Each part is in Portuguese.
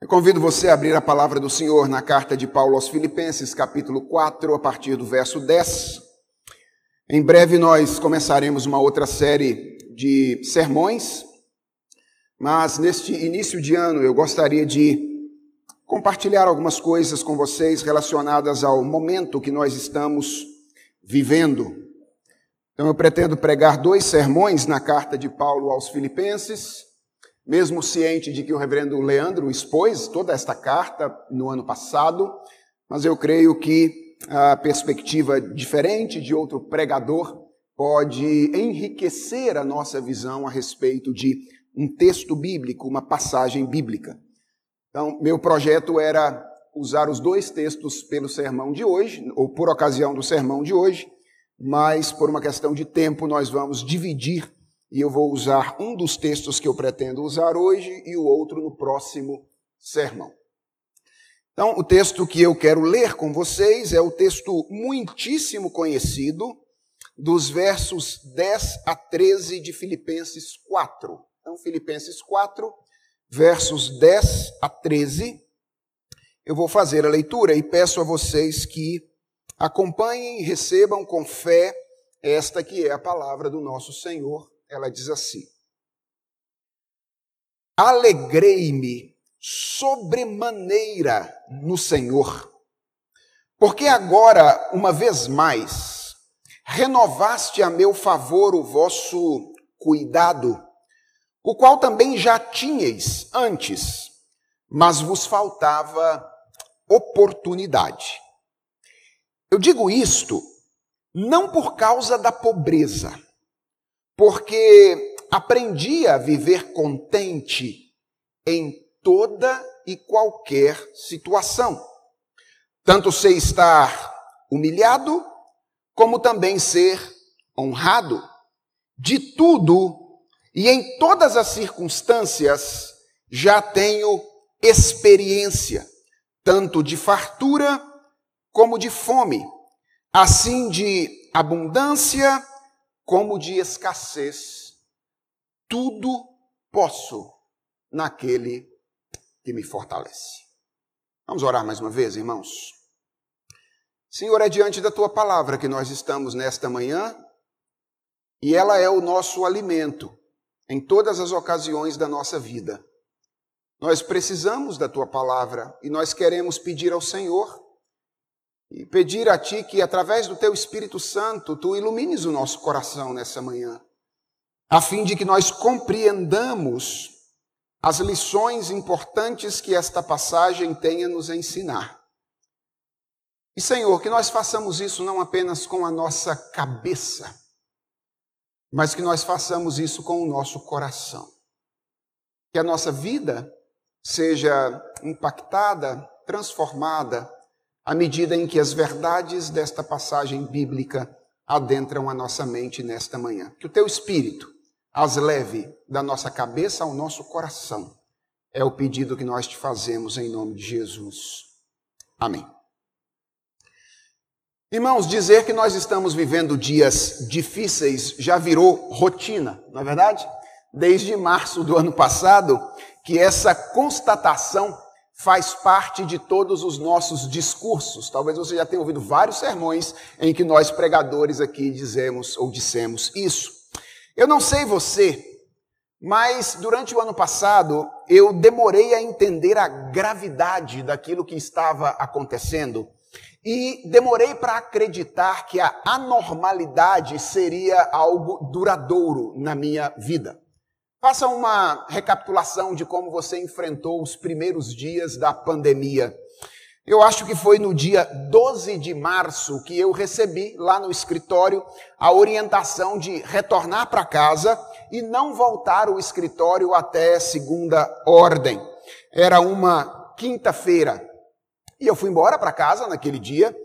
Eu convido você a abrir a palavra do Senhor na carta de Paulo aos Filipenses, capítulo 4, a partir do verso 10. Em breve nós começaremos uma outra série de sermões, mas neste início de ano eu gostaria de compartilhar algumas coisas com vocês relacionadas ao momento que nós estamos vivendo. Então eu pretendo pregar dois sermões na carta de Paulo aos Filipenses mesmo ciente de que o reverendo Leandro expôs toda esta carta no ano passado, mas eu creio que a perspectiva diferente de outro pregador pode enriquecer a nossa visão a respeito de um texto bíblico, uma passagem bíblica. Então, meu projeto era usar os dois textos pelo sermão de hoje, ou por ocasião do sermão de hoje, mas por uma questão de tempo nós vamos dividir e eu vou usar um dos textos que eu pretendo usar hoje e o outro no próximo sermão. Então, o texto que eu quero ler com vocês é o texto muitíssimo conhecido dos versos 10 a 13 de Filipenses 4. Então, Filipenses 4, versos 10 a 13. Eu vou fazer a leitura e peço a vocês que acompanhem e recebam com fé esta que é a palavra do nosso Senhor ela diz assim: Alegrei-me sobremaneira no Senhor, porque agora, uma vez mais, renovaste a meu favor o vosso cuidado, o qual também já tinhais antes, mas vos faltava oportunidade. Eu digo isto não por causa da pobreza, porque aprendi a viver contente em toda e qualquer situação. Tanto sei estar humilhado, como também ser honrado. De tudo e em todas as circunstâncias já tenho experiência, tanto de fartura como de fome, assim de abundância como de escassez, tudo posso naquele que me fortalece. Vamos orar mais uma vez, irmãos? Senhor, é diante da tua palavra que nós estamos nesta manhã e ela é o nosso alimento em todas as ocasiões da nossa vida. Nós precisamos da tua palavra e nós queremos pedir ao Senhor e pedir a Ti que, através do Teu Espírito Santo, Tu ilumines o nosso coração nessa manhã, a fim de que nós compreendamos as lições importantes que esta passagem tem a nos ensinar. E, Senhor, que nós façamos isso não apenas com a nossa cabeça, mas que nós façamos isso com o nosso coração. Que a nossa vida seja impactada, transformada, à medida em que as verdades desta passagem bíblica adentram a nossa mente nesta manhã. Que o teu espírito as leve da nossa cabeça ao nosso coração. É o pedido que nós te fazemos em nome de Jesus. Amém. Irmãos, dizer que nós estamos vivendo dias difíceis já virou rotina, não é verdade? Desde março do ano passado, que essa constatação faz parte de todos os nossos discursos. Talvez você já tenha ouvido vários sermões em que nós pregadores aqui dizemos ou dissemos isso. Eu não sei você, mas durante o ano passado eu demorei a entender a gravidade daquilo que estava acontecendo e demorei para acreditar que a anormalidade seria algo duradouro na minha vida. Faça uma recapitulação de como você enfrentou os primeiros dias da pandemia. Eu acho que foi no dia 12 de março que eu recebi lá no escritório a orientação de retornar para casa e não voltar ao escritório até segunda ordem. Era uma quinta-feira. E eu fui embora para casa naquele dia,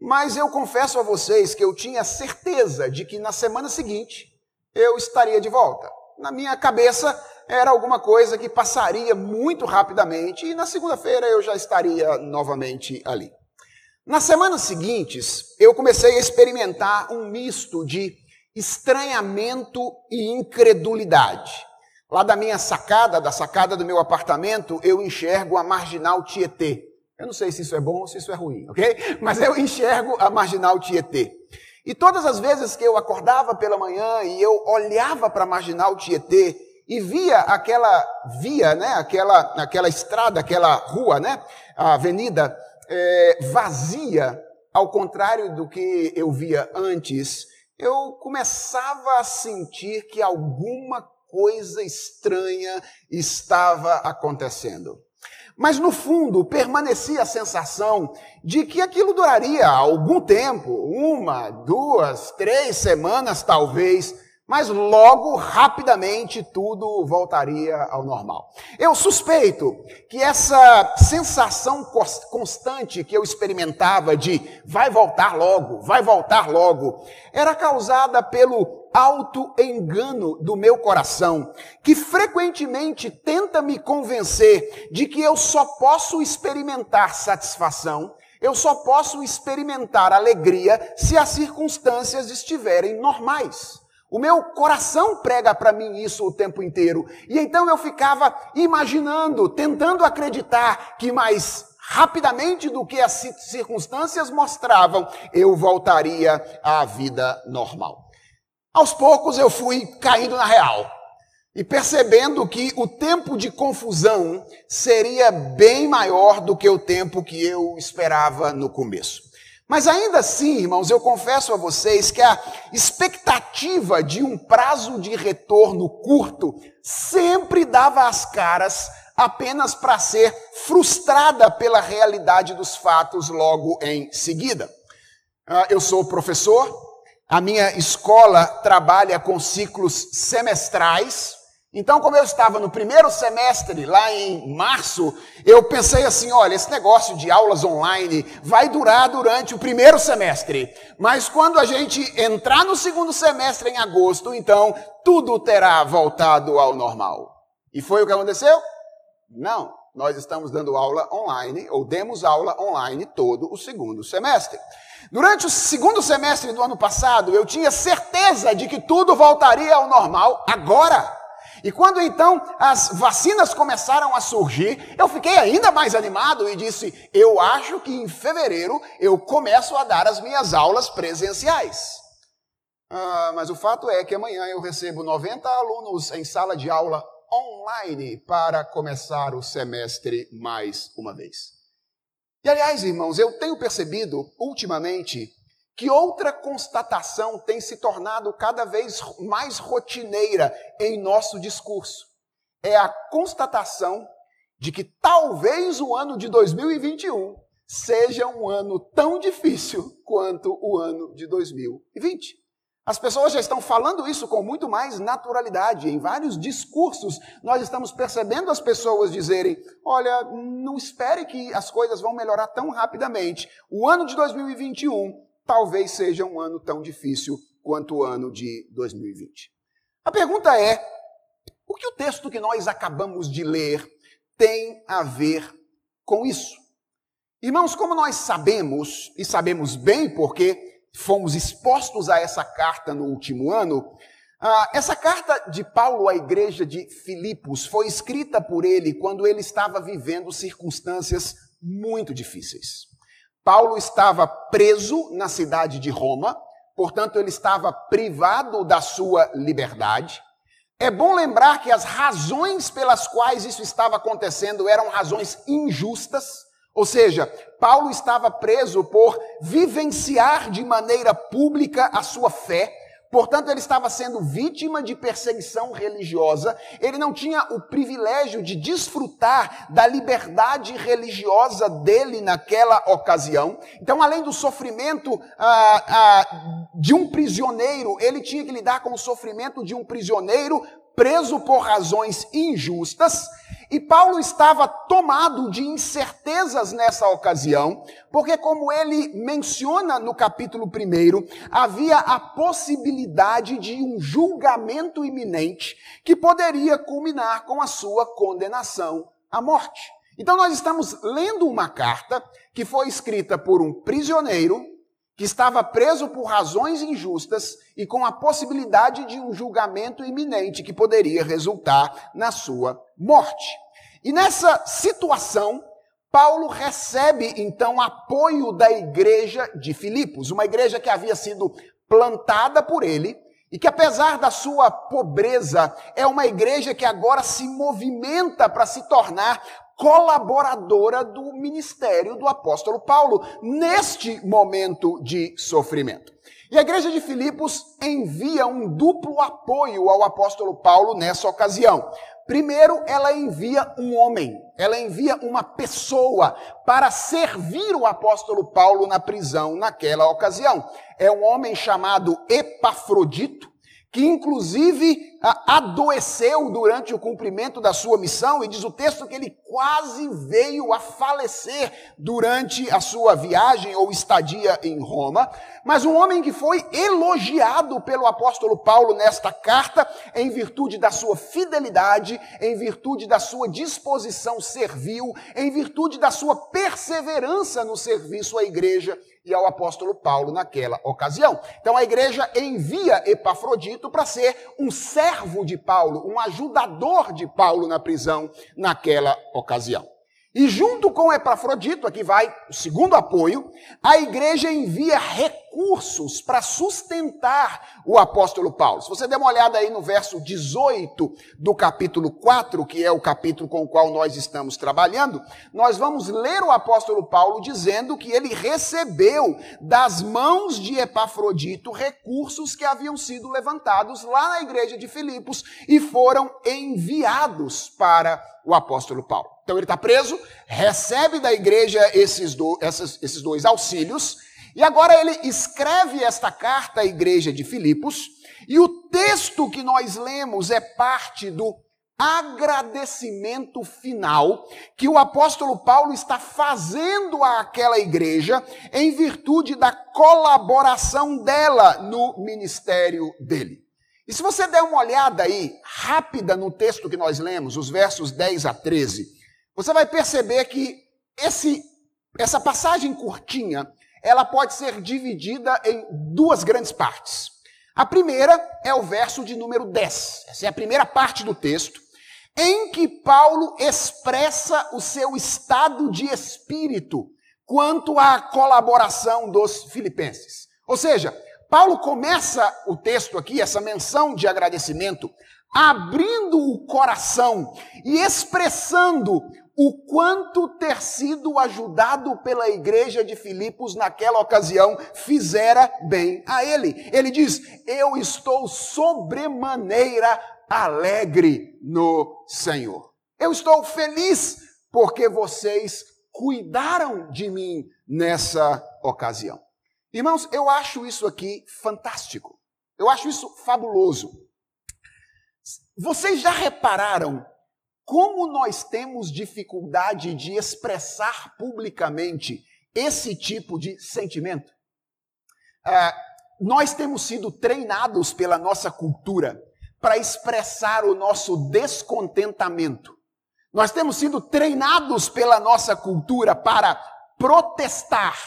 mas eu confesso a vocês que eu tinha certeza de que na semana seguinte eu estaria de volta na minha cabeça era alguma coisa que passaria muito rapidamente e na segunda-feira eu já estaria novamente ali. Nas semanas seguintes, eu comecei a experimentar um misto de estranhamento e incredulidade. Lá da minha sacada, da sacada do meu apartamento, eu enxergo a marginal Tietê. Eu não sei se isso é bom ou se isso é ruim, ok? Mas eu enxergo a marginal Tietê. E todas as vezes que eu acordava pela manhã e eu olhava para a marginal Tietê e via aquela via, né, aquela, aquela estrada, aquela rua, né, a avenida é, vazia, ao contrário do que eu via antes, eu começava a sentir que alguma coisa estranha estava acontecendo. Mas no fundo permanecia a sensação de que aquilo duraria algum tempo uma, duas, três semanas talvez mas logo, rapidamente, tudo voltaria ao normal. Eu suspeito que essa sensação constante que eu experimentava de vai voltar logo, vai voltar logo, era causada pelo auto-engano do meu coração, que frequentemente tenta me convencer de que eu só posso experimentar satisfação, eu só posso experimentar alegria se as circunstâncias estiverem normais. O meu coração prega para mim isso o tempo inteiro. E então eu ficava imaginando, tentando acreditar que mais rapidamente do que as circunstâncias mostravam, eu voltaria à vida normal. Aos poucos eu fui caindo na real e percebendo que o tempo de confusão seria bem maior do que o tempo que eu esperava no começo. Mas ainda assim, irmãos, eu confesso a vocês que a expectativa de um prazo de retorno curto sempre dava as caras apenas para ser frustrada pela realidade dos fatos logo em seguida. Ah, eu sou professor, a minha escola trabalha com ciclos semestrais, então, como eu estava no primeiro semestre, lá em março, eu pensei assim: olha, esse negócio de aulas online vai durar durante o primeiro semestre, mas quando a gente entrar no segundo semestre, em agosto, então tudo terá voltado ao normal. E foi o que aconteceu? Não. Nós estamos dando aula online, ou demos aula online todo o segundo semestre. Durante o segundo semestre do ano passado, eu tinha certeza de que tudo voltaria ao normal agora. E quando então as vacinas começaram a surgir, eu fiquei ainda mais animado e disse: eu acho que em fevereiro eu começo a dar as minhas aulas presenciais. Ah, mas o fato é que amanhã eu recebo 90 alunos em sala de aula online para começar o semestre mais uma vez. E aliás, irmãos, eu tenho percebido ultimamente que outra constatação tem se tornado cada vez mais rotineira em nosso discurso. É a constatação de que talvez o ano de 2021 seja um ano tão difícil quanto o ano de 2020. As pessoas já estão falando isso com muito mais naturalidade. Em vários discursos, nós estamos percebendo as pessoas dizerem: olha, não espere que as coisas vão melhorar tão rapidamente. O ano de 2021 talvez seja um ano tão difícil quanto o ano de 2020. A pergunta é: o que o texto que nós acabamos de ler tem a ver com isso? Irmãos, como nós sabemos, e sabemos bem porque fomos expostos a essa carta no último ano, ah, essa carta de Paulo à igreja de Filipos foi escrita por ele quando ele estava vivendo circunstâncias muito difíceis. Paulo estava preso na cidade de Roma, portanto, ele estava privado da sua liberdade. É bom lembrar que as razões pelas quais isso estava acontecendo eram razões injustas, ou seja, Paulo estava preso por vivenciar de maneira pública a sua fé, Portanto, ele estava sendo vítima de perseguição religiosa, ele não tinha o privilégio de desfrutar da liberdade religiosa dele naquela ocasião. Então, além do sofrimento ah, ah, de um prisioneiro, ele tinha que lidar com o sofrimento de um prisioneiro preso por razões injustas. E Paulo estava tomado de incertezas nessa ocasião, porque, como ele menciona no capítulo 1, havia a possibilidade de um julgamento iminente que poderia culminar com a sua condenação à morte. Então, nós estamos lendo uma carta que foi escrita por um prisioneiro que estava preso por razões injustas e com a possibilidade de um julgamento iminente que poderia resultar na sua morte. E nessa situação, Paulo recebe então apoio da igreja de Filipos, uma igreja que havia sido plantada por ele e que, apesar da sua pobreza, é uma igreja que agora se movimenta para se tornar colaboradora do ministério do apóstolo Paulo neste momento de sofrimento. E a igreja de Filipos envia um duplo apoio ao apóstolo Paulo nessa ocasião. Primeiro, ela envia um homem, ela envia uma pessoa para servir o apóstolo Paulo na prisão naquela ocasião. É um homem chamado Epafrodito, que inclusive adoeceu durante o cumprimento da sua missão, e diz o texto que ele quase veio a falecer durante a sua viagem ou estadia em Roma, mas um homem que foi elogiado pelo apóstolo Paulo nesta carta, em virtude da sua fidelidade, em virtude da sua disposição servil, em virtude da sua perseverança no serviço à igreja e ao apóstolo Paulo naquela ocasião. Então a igreja envia Epafrodito para ser um servo de Paulo, um ajudador de Paulo na prisão naquela ocasião. E junto com Epafrodito, aqui vai o segundo apoio, a igreja envia recursos para sustentar o apóstolo Paulo. Se você der uma olhada aí no verso 18 do capítulo 4, que é o capítulo com o qual nós estamos trabalhando, nós vamos ler o apóstolo Paulo dizendo que ele recebeu das mãos de Epafrodito recursos que haviam sido levantados lá na igreja de Filipos e foram enviados para o apóstolo Paulo. Então ele está preso, recebe da igreja esses, do, esses, esses dois auxílios, e agora ele escreve esta carta à igreja de Filipos, e o texto que nós lemos é parte do agradecimento final que o apóstolo Paulo está fazendo àquela igreja em virtude da colaboração dela no ministério dele. E se você der uma olhada aí rápida no texto que nós lemos, os versos 10 a 13, você vai perceber que esse, essa passagem curtinha, ela pode ser dividida em duas grandes partes. A primeira é o verso de número 10. Essa é a primeira parte do texto, em que Paulo expressa o seu estado de espírito quanto à colaboração dos filipenses. Ou seja, Paulo começa o texto aqui, essa menção de agradecimento, abrindo o coração e expressando o quanto ter sido ajudado pela igreja de Filipos naquela ocasião fizera bem a ele. Ele diz: Eu estou sobremaneira alegre no Senhor. Eu estou feliz porque vocês cuidaram de mim nessa ocasião. Irmãos, eu acho isso aqui fantástico. Eu acho isso fabuloso. Vocês já repararam como nós temos dificuldade de expressar publicamente esse tipo de sentimento? É, nós temos sido treinados pela nossa cultura para expressar o nosso descontentamento. Nós temos sido treinados pela nossa cultura para protestar,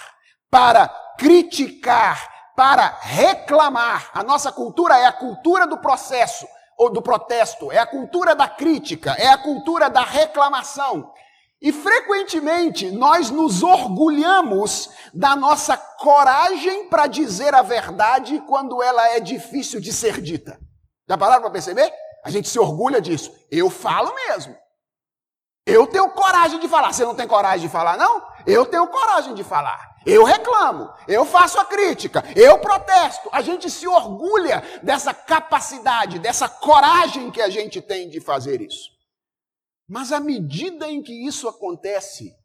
para criticar, para reclamar. A nossa cultura é a cultura do processo ou do protesto, é a cultura da crítica, é a cultura da reclamação. E frequentemente nós nos orgulhamos da nossa coragem para dizer a verdade quando ela é difícil de ser dita. Já pararam para perceber? A gente se orgulha disso. Eu falo mesmo. Eu tenho coragem de falar. Você não tem coragem de falar, não? Eu tenho coragem de falar. Eu reclamo, eu faço a crítica, eu protesto. A gente se orgulha dessa capacidade, dessa coragem que a gente tem de fazer isso. Mas à medida em que isso acontece,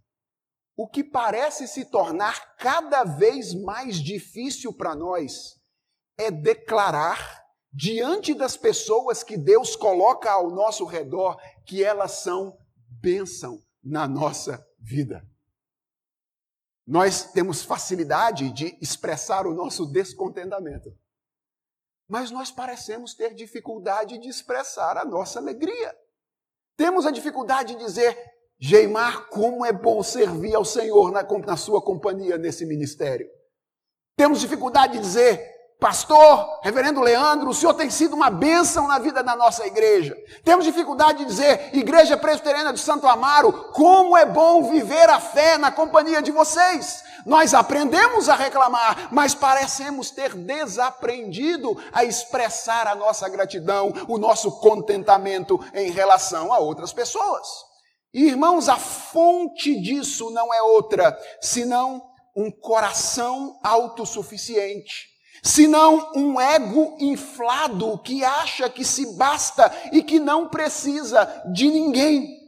o que parece se tornar cada vez mais difícil para nós é declarar diante das pessoas que Deus coloca ao nosso redor que elas são bênção na nossa vida. Nós temos facilidade de expressar o nosso descontentamento. Mas nós parecemos ter dificuldade de expressar a nossa alegria. Temos a dificuldade de dizer, Geimar, como é bom servir ao Senhor na, na sua companhia nesse ministério. Temos dificuldade de dizer, pastor, reverendo Leandro, o senhor tem sido uma bênção na vida da nossa igreja. Temos dificuldade de dizer, igreja presbiteriana de Santo Amaro, como é bom viver a fé na companhia de vocês. Nós aprendemos a reclamar, mas parecemos ter desaprendido a expressar a nossa gratidão, o nosso contentamento em relação a outras pessoas. Irmãos, a fonte disso não é outra senão um coração autossuficiente, senão um ego inflado que acha que se basta e que não precisa de ninguém.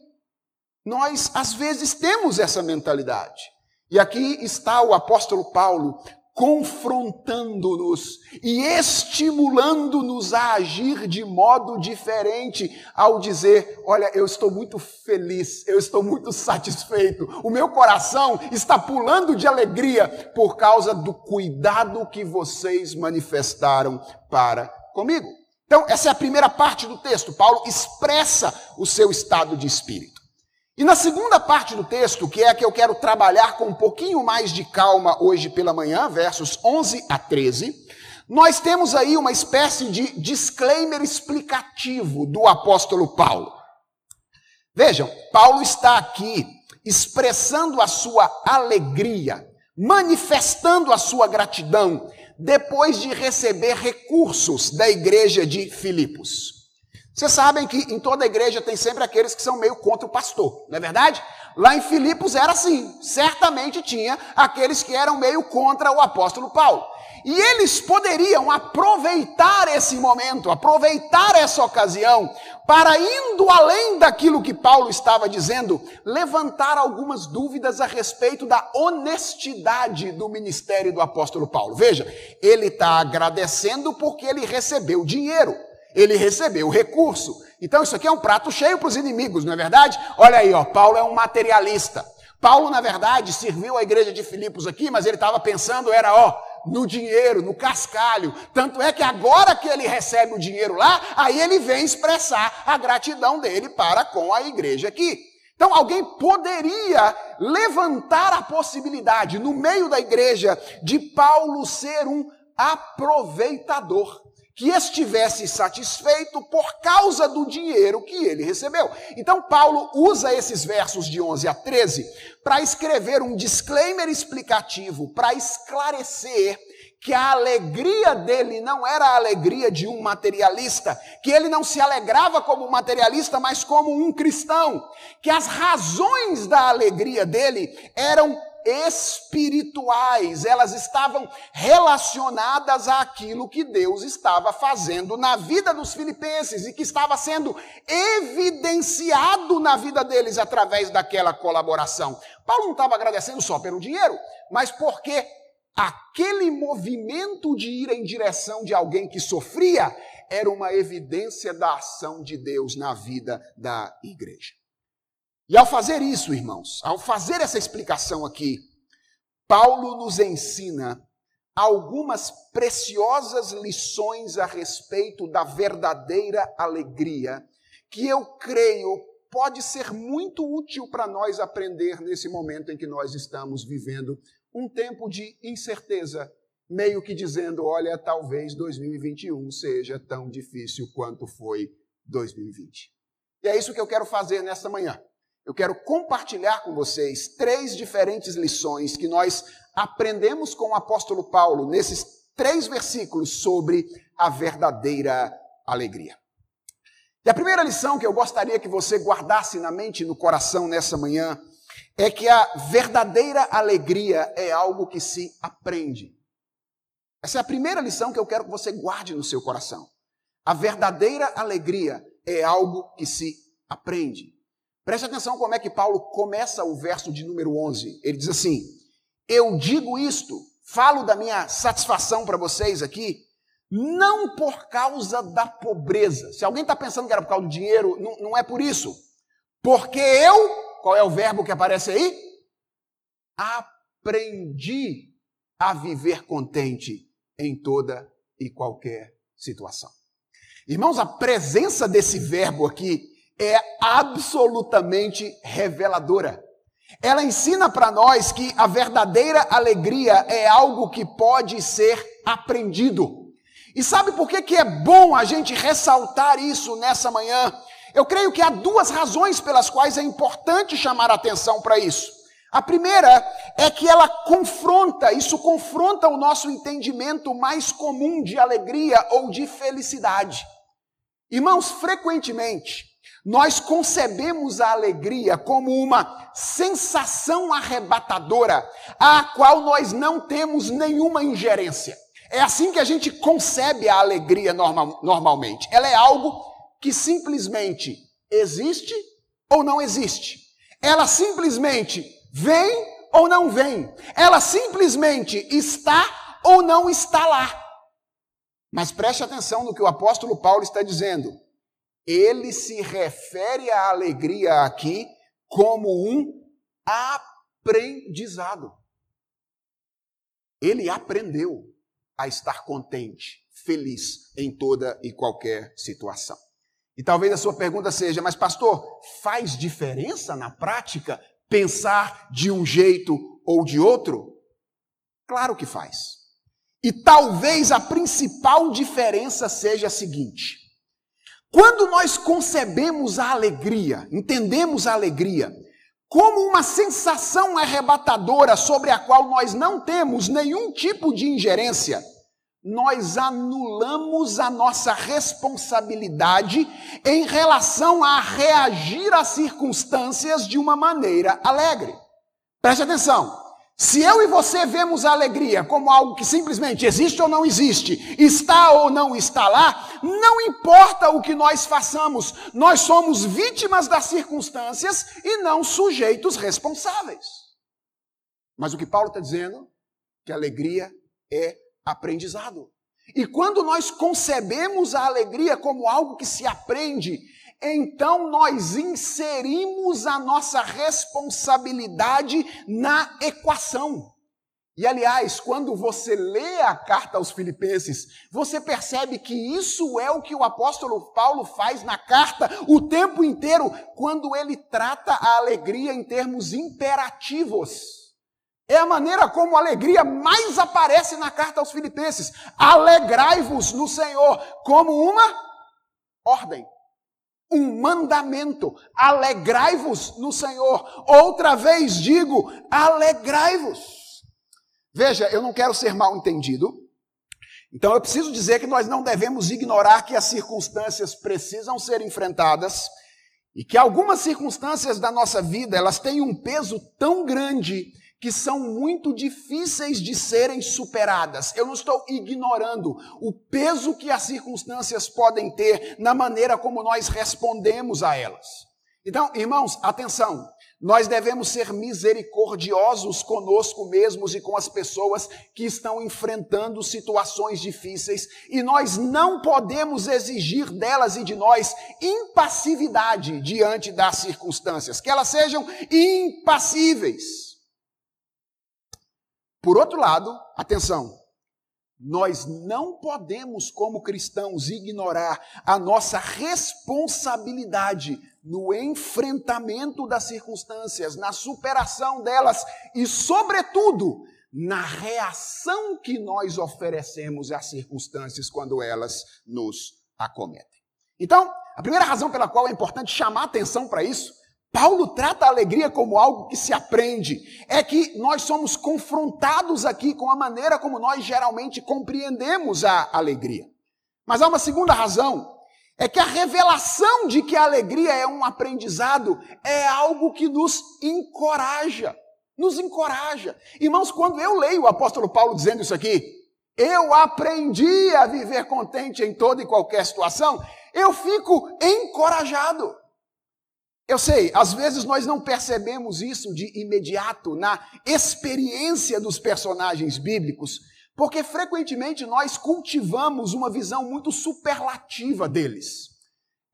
Nós, às vezes, temos essa mentalidade. E aqui está o apóstolo Paulo confrontando-nos e estimulando-nos a agir de modo diferente ao dizer: Olha, eu estou muito feliz, eu estou muito satisfeito, o meu coração está pulando de alegria por causa do cuidado que vocês manifestaram para comigo. Então, essa é a primeira parte do texto. Paulo expressa o seu estado de espírito. E na segunda parte do texto, que é a que eu quero trabalhar com um pouquinho mais de calma hoje pela manhã, versos 11 a 13, nós temos aí uma espécie de disclaimer explicativo do apóstolo Paulo. Vejam, Paulo está aqui expressando a sua alegria, manifestando a sua gratidão depois de receber recursos da igreja de Filipos. Vocês sabem que em toda igreja tem sempre aqueles que são meio contra o pastor, não é verdade? Lá em Filipos era assim, certamente tinha aqueles que eram meio contra o apóstolo Paulo. E eles poderiam aproveitar esse momento, aproveitar essa ocasião, para indo além daquilo que Paulo estava dizendo, levantar algumas dúvidas a respeito da honestidade do ministério do apóstolo Paulo. Veja, ele está agradecendo porque ele recebeu dinheiro ele recebeu o recurso. Então isso aqui é um prato cheio para os inimigos, não é verdade? Olha aí, ó, Paulo é um materialista. Paulo, na verdade, serviu a igreja de Filipos aqui, mas ele estava pensando, era, ó, no dinheiro, no cascalho. Tanto é que agora que ele recebe o dinheiro lá, aí ele vem expressar a gratidão dele para com a igreja aqui. Então, alguém poderia levantar a possibilidade, no meio da igreja, de Paulo ser um aproveitador que estivesse satisfeito por causa do dinheiro que ele recebeu. Então, Paulo usa esses versos de 11 a 13 para escrever um disclaimer explicativo, para esclarecer que a alegria dele não era a alegria de um materialista, que ele não se alegrava como materialista, mas como um cristão, que as razões da alegria dele eram espirituais, elas estavam relacionadas àquilo que Deus estava fazendo na vida dos filipenses e que estava sendo evidenciado na vida deles através daquela colaboração. Paulo não estava agradecendo só pelo dinheiro, mas porque aquele movimento de ir em direção de alguém que sofria era uma evidência da ação de Deus na vida da igreja. E ao fazer isso, irmãos, ao fazer essa explicação aqui, Paulo nos ensina algumas preciosas lições a respeito da verdadeira alegria, que eu creio pode ser muito útil para nós aprender nesse momento em que nós estamos vivendo um tempo de incerteza, meio que dizendo: olha, talvez 2021 seja tão difícil quanto foi 2020. E é isso que eu quero fazer nesta manhã eu quero compartilhar com vocês três diferentes lições que nós aprendemos com o apóstolo Paulo nesses três versículos sobre a verdadeira alegria. E a primeira lição que eu gostaria que você guardasse na mente e no coração nessa manhã é que a verdadeira alegria é algo que se aprende. Essa é a primeira lição que eu quero que você guarde no seu coração. A verdadeira alegria é algo que se aprende. Preste atenção como é que Paulo começa o verso de número 11. Ele diz assim: Eu digo isto, falo da minha satisfação para vocês aqui, não por causa da pobreza. Se alguém está pensando que era por causa do dinheiro, não, não é por isso. Porque eu, qual é o verbo que aparece aí? Aprendi a viver contente em toda e qualquer situação. Irmãos, a presença desse verbo aqui é absolutamente reveladora. Ela ensina para nós que a verdadeira alegria é algo que pode ser aprendido. E sabe por que, que é bom a gente ressaltar isso nessa manhã? Eu creio que há duas razões pelas quais é importante chamar atenção para isso. A primeira é que ela confronta, isso confronta o nosso entendimento mais comum de alegria ou de felicidade. Irmãos, frequentemente, nós concebemos a alegria como uma sensação arrebatadora, a qual nós não temos nenhuma ingerência. É assim que a gente concebe a alegria normal, normalmente. Ela é algo que simplesmente existe ou não existe. Ela simplesmente vem ou não vem. Ela simplesmente está ou não está lá. Mas preste atenção no que o apóstolo Paulo está dizendo. Ele se refere à alegria aqui como um aprendizado. Ele aprendeu a estar contente, feliz em toda e qualquer situação. E talvez a sua pergunta seja: mas, pastor, faz diferença na prática pensar de um jeito ou de outro? Claro que faz. E talvez a principal diferença seja a seguinte: quando nós concebemos a alegria, entendemos a alegria, como uma sensação arrebatadora sobre a qual nós não temos nenhum tipo de ingerência, nós anulamos a nossa responsabilidade em relação a reagir às circunstâncias de uma maneira alegre. Preste atenção. Se eu e você vemos a alegria como algo que simplesmente existe ou não existe, está ou não está lá, não importa o que nós façamos, nós somos vítimas das circunstâncias e não sujeitos responsáveis. Mas o que Paulo está dizendo? Que alegria é aprendizado. E quando nós concebemos a alegria como algo que se aprende, então nós inserimos a nossa responsabilidade na equação. E aliás, quando você lê a carta aos Filipenses, você percebe que isso é o que o apóstolo Paulo faz na carta o tempo inteiro, quando ele trata a alegria em termos imperativos. É a maneira como a alegria mais aparece na carta aos Filipenses. Alegrai-vos no Senhor, como uma ordem um mandamento: alegrai-vos no Senhor. Outra vez digo: alegrai-vos. Veja, eu não quero ser mal entendido, então eu preciso dizer que nós não devemos ignorar que as circunstâncias precisam ser enfrentadas e que algumas circunstâncias da nossa vida, elas têm um peso tão grande que são muito difíceis de serem superadas. Eu não estou ignorando o peso que as circunstâncias podem ter na maneira como nós respondemos a elas. Então, irmãos, atenção. Nós devemos ser misericordiosos conosco mesmos e com as pessoas que estão enfrentando situações difíceis, e nós não podemos exigir delas e de nós impassividade diante das circunstâncias, que elas sejam impassíveis. Por outro lado, atenção, nós não podemos, como cristãos, ignorar a nossa responsabilidade no enfrentamento das circunstâncias, na superação delas e, sobretudo, na reação que nós oferecemos às circunstâncias quando elas nos acometem. Então, a primeira razão pela qual é importante chamar atenção para isso Paulo trata a alegria como algo que se aprende. É que nós somos confrontados aqui com a maneira como nós geralmente compreendemos a alegria. Mas há uma segunda razão. É que a revelação de que a alegria é um aprendizado é algo que nos encoraja. Nos encoraja. Irmãos, quando eu leio o apóstolo Paulo dizendo isso aqui, eu aprendi a viver contente em toda e qualquer situação, eu fico encorajado. Eu sei, às vezes nós não percebemos isso de imediato na experiência dos personagens bíblicos, porque frequentemente nós cultivamos uma visão muito superlativa deles.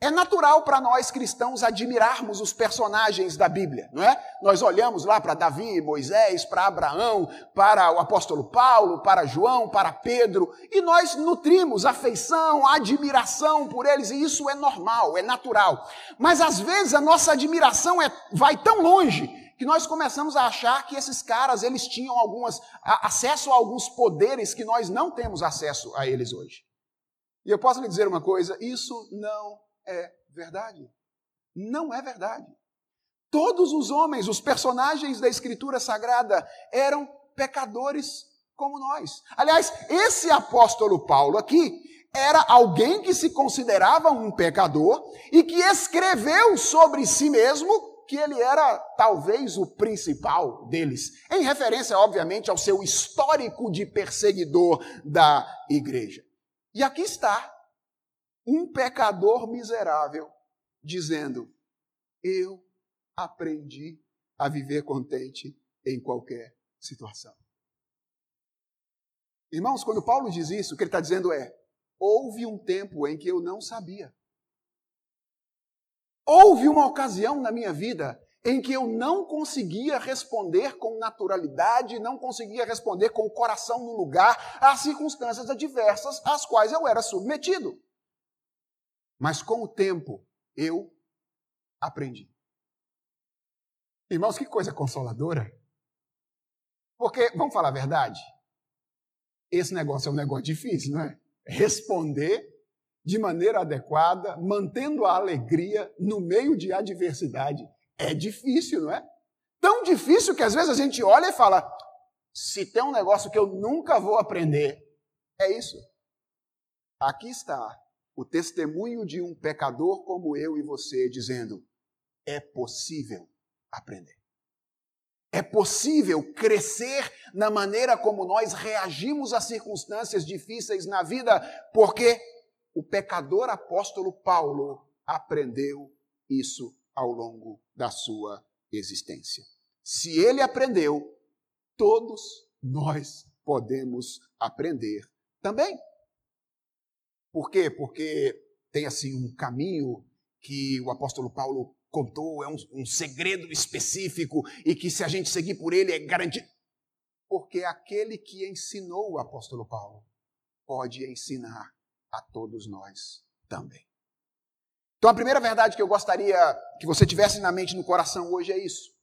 É natural para nós cristãos admirarmos os personagens da Bíblia, não é? Nós olhamos lá para Davi, Moisés, para Abraão, para o apóstolo Paulo, para João, para Pedro, e nós nutrimos afeição, admiração por eles, e isso é normal, é natural. Mas às vezes a nossa admiração é, vai tão longe que nós começamos a achar que esses caras eles tinham algumas a, acesso a alguns poderes que nós não temos acesso a eles hoje. E eu posso lhe dizer uma coisa, isso não é verdade. Não é verdade. Todos os homens, os personagens da Escritura Sagrada, eram pecadores como nós. Aliás, esse apóstolo Paulo aqui era alguém que se considerava um pecador e que escreveu sobre si mesmo que ele era talvez o principal deles, em referência, obviamente, ao seu histórico de perseguidor da igreja. E aqui está um pecador miserável dizendo: Eu aprendi a viver contente em qualquer situação. Irmãos, quando Paulo diz isso, o que ele está dizendo é: houve um tempo em que eu não sabia. Houve uma ocasião na minha vida em que eu não conseguia responder com naturalidade, não conseguia responder com o coração no lugar às circunstâncias adversas às quais eu era submetido. Mas com o tempo eu aprendi. Irmãos, que coisa consoladora. Porque, vamos falar a verdade, esse negócio é um negócio difícil, não é? Responder de maneira adequada, mantendo a alegria no meio de adversidade. É difícil, não é? Tão difícil que às vezes a gente olha e fala: se tem um negócio que eu nunca vou aprender, é isso. Aqui está o testemunho de um pecador como eu e você, dizendo: é possível aprender. É possível crescer na maneira como nós reagimos às circunstâncias difíceis na vida, porque o pecador apóstolo Paulo aprendeu isso ao longo da sua existência. Se ele aprendeu, todos nós podemos aprender também. Por quê? Porque tem assim um caminho que o apóstolo Paulo contou, é um, um segredo específico e que se a gente seguir por ele é garantido. Porque aquele que ensinou o apóstolo Paulo pode ensinar a todos nós também. Então, a primeira verdade que eu gostaria que você tivesse na mente, no coração hoje é isso.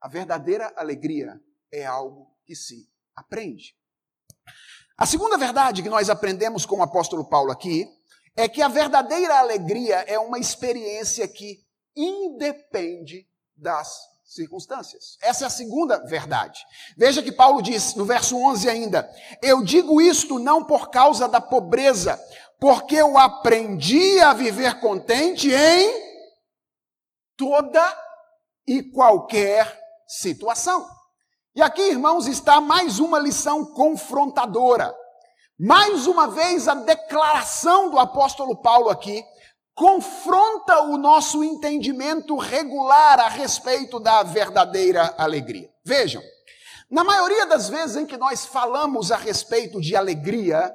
A verdadeira alegria é algo que se aprende. A segunda verdade que nós aprendemos com o apóstolo Paulo aqui é que a verdadeira alegria é uma experiência que independe das circunstâncias. Essa é a segunda verdade. Veja que Paulo diz no verso 11 ainda: Eu digo isto não por causa da pobreza, porque eu aprendi a viver contente em toda e qualquer situação. E aqui, irmãos, está mais uma lição confrontadora. Mais uma vez, a declaração do apóstolo Paulo aqui confronta o nosso entendimento regular a respeito da verdadeira alegria. Vejam, na maioria das vezes em que nós falamos a respeito de alegria,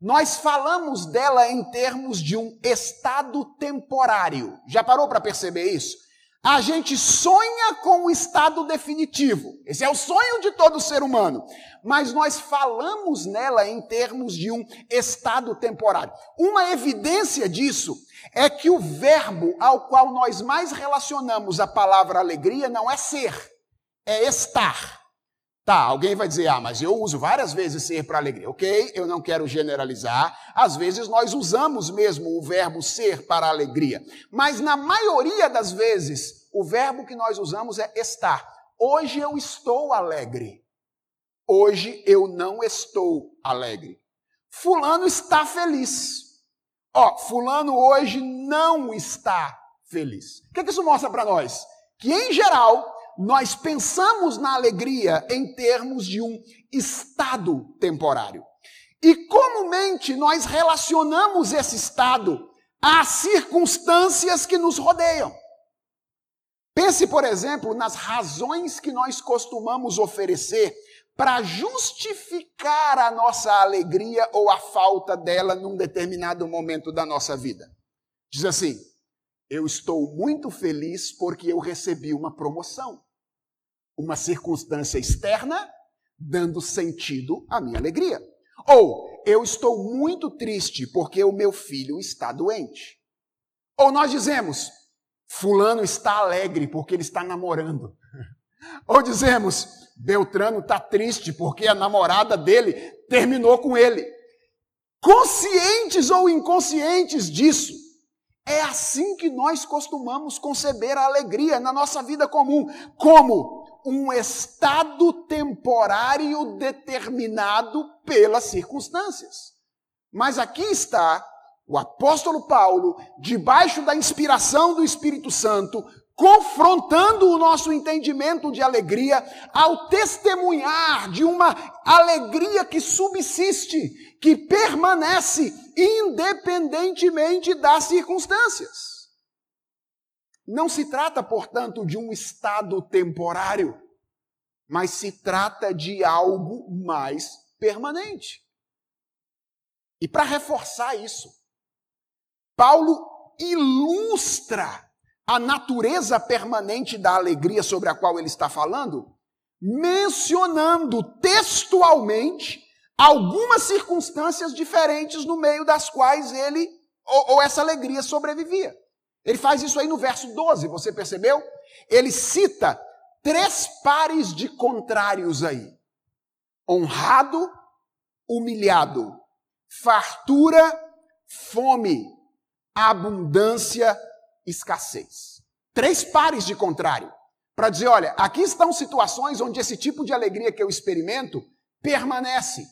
nós falamos dela em termos de um estado temporário. Já parou para perceber isso? A gente sonha com o estado definitivo. Esse é o sonho de todo ser humano. Mas nós falamos nela em termos de um estado temporário. Uma evidência disso é que o verbo ao qual nós mais relacionamos a palavra alegria não é ser, é estar. Tá, alguém vai dizer, ah, mas eu uso várias vezes ser para alegria. Ok, eu não quero generalizar. Às vezes nós usamos mesmo o verbo ser para alegria. Mas na maioria das vezes, o verbo que nós usamos é estar. Hoje eu estou alegre. Hoje eu não estou alegre. Fulano está feliz. Ó, fulano hoje não está feliz. O que, que isso mostra para nós? Que em geral nós pensamos na alegria em termos de um estado temporário. E comumente nós relacionamos esse estado às circunstâncias que nos rodeiam. Pense, por exemplo, nas razões que nós costumamos oferecer para justificar a nossa alegria ou a falta dela num determinado momento da nossa vida. Diz assim: eu estou muito feliz porque eu recebi uma promoção uma circunstância externa dando sentido à minha alegria. Ou eu estou muito triste porque o meu filho está doente. Ou nós dizemos, fulano está alegre porque ele está namorando. Ou dizemos, Beltrano está triste porque a namorada dele terminou com ele. Conscientes ou inconscientes disso, é assim que nós costumamos conceber a alegria na nossa vida comum, como um estado temporário determinado pelas circunstâncias. Mas aqui está o apóstolo Paulo, debaixo da inspiração do Espírito Santo, confrontando o nosso entendimento de alegria ao testemunhar de uma alegria que subsiste, que permanece independentemente das circunstâncias. Não se trata, portanto, de um estado temporário, mas se trata de algo mais permanente. E para reforçar isso, Paulo ilustra a natureza permanente da alegria sobre a qual ele está falando, mencionando textualmente algumas circunstâncias diferentes no meio das quais ele ou, ou, essa alegria sobrevivia. Ele faz isso aí no verso 12, você percebeu? Ele cita três pares de contrários aí: honrado, humilhado, fartura, fome, abundância, escassez. Três pares de contrário. Para dizer, olha, aqui estão situações onde esse tipo de alegria que eu experimento permanece.